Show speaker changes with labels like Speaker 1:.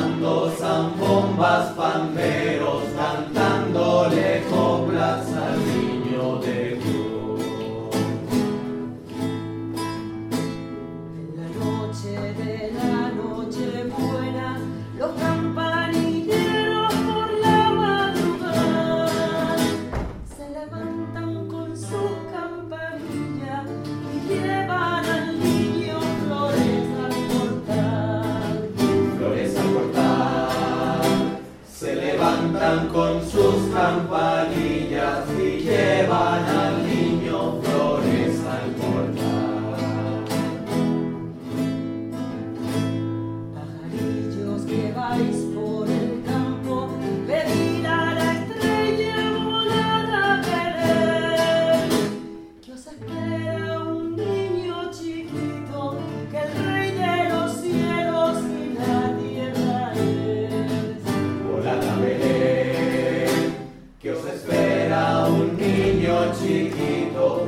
Speaker 1: santos, zambombas, panderos, con sus campanillas 命きと